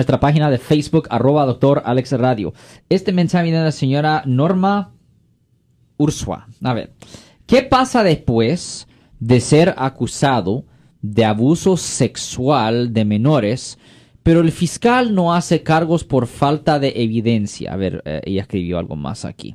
nuestra página de Facebook, arroba doctor Alex Radio. Este mensaje viene de la señora Norma Ursua. A ver, ¿qué pasa después de ser acusado de abuso sexual de menores, pero el fiscal no hace cargos por falta de evidencia? A ver, eh, ella escribió algo más aquí.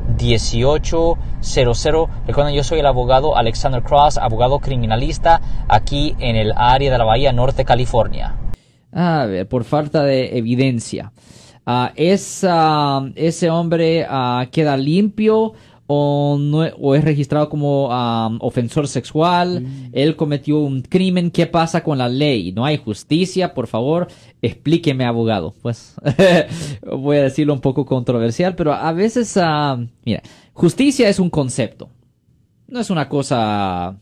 1-800-530-1800. Recuerden, yo soy el abogado Alexander Cross, abogado criminalista aquí en el área de la Bahía Norte, California. A ver, por falta de evidencia. Ah, ah, ese hombre ah, queda limpio o, no, o es registrado como ofensor sexual, mm. él cometió un crimen, ¿qué pasa con la ley? ¿No hay justicia? Por favor, explíqueme, abogado. Pues voy a decirlo un poco controversial, pero a veces, mira, justicia es un concepto, no es una cosa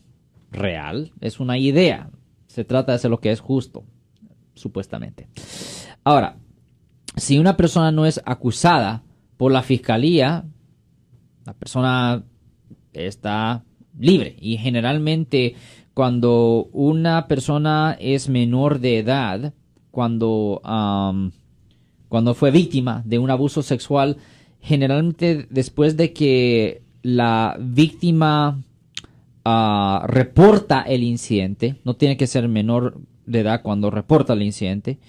real, es una idea. Se trata de hacer lo que es justo, supuestamente. Ahora, si una persona no es acusada por la fiscalía, la persona está libre y generalmente cuando una persona es menor de edad, cuando, cuando fue víctima de un abuso sexual, generalmente después de que la víctima ah, reporta el incidente, no tiene que ser menor de edad cuando reporta el incidente,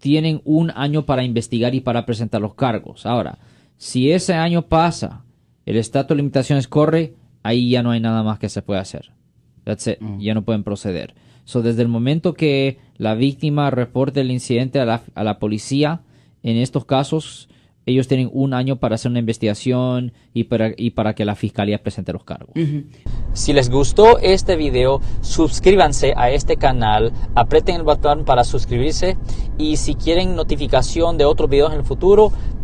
tienen un año para investigar y para presentar los cargos. Ahora, si ese año pasa, el estatus de limitaciones corre, ahí ya no hay nada más que se pueda hacer. That's it. Mm. Ya no pueden proceder. So, desde el momento que la víctima reporte el incidente a la, a la policía, en estos casos, ellos tienen un año para hacer una investigación y para, y para que la fiscalía presente los cargos. Si les gustó este video, suscríbanse a este canal, aprieten el botón para suscribirse y si quieren notificación de otros videos en el futuro,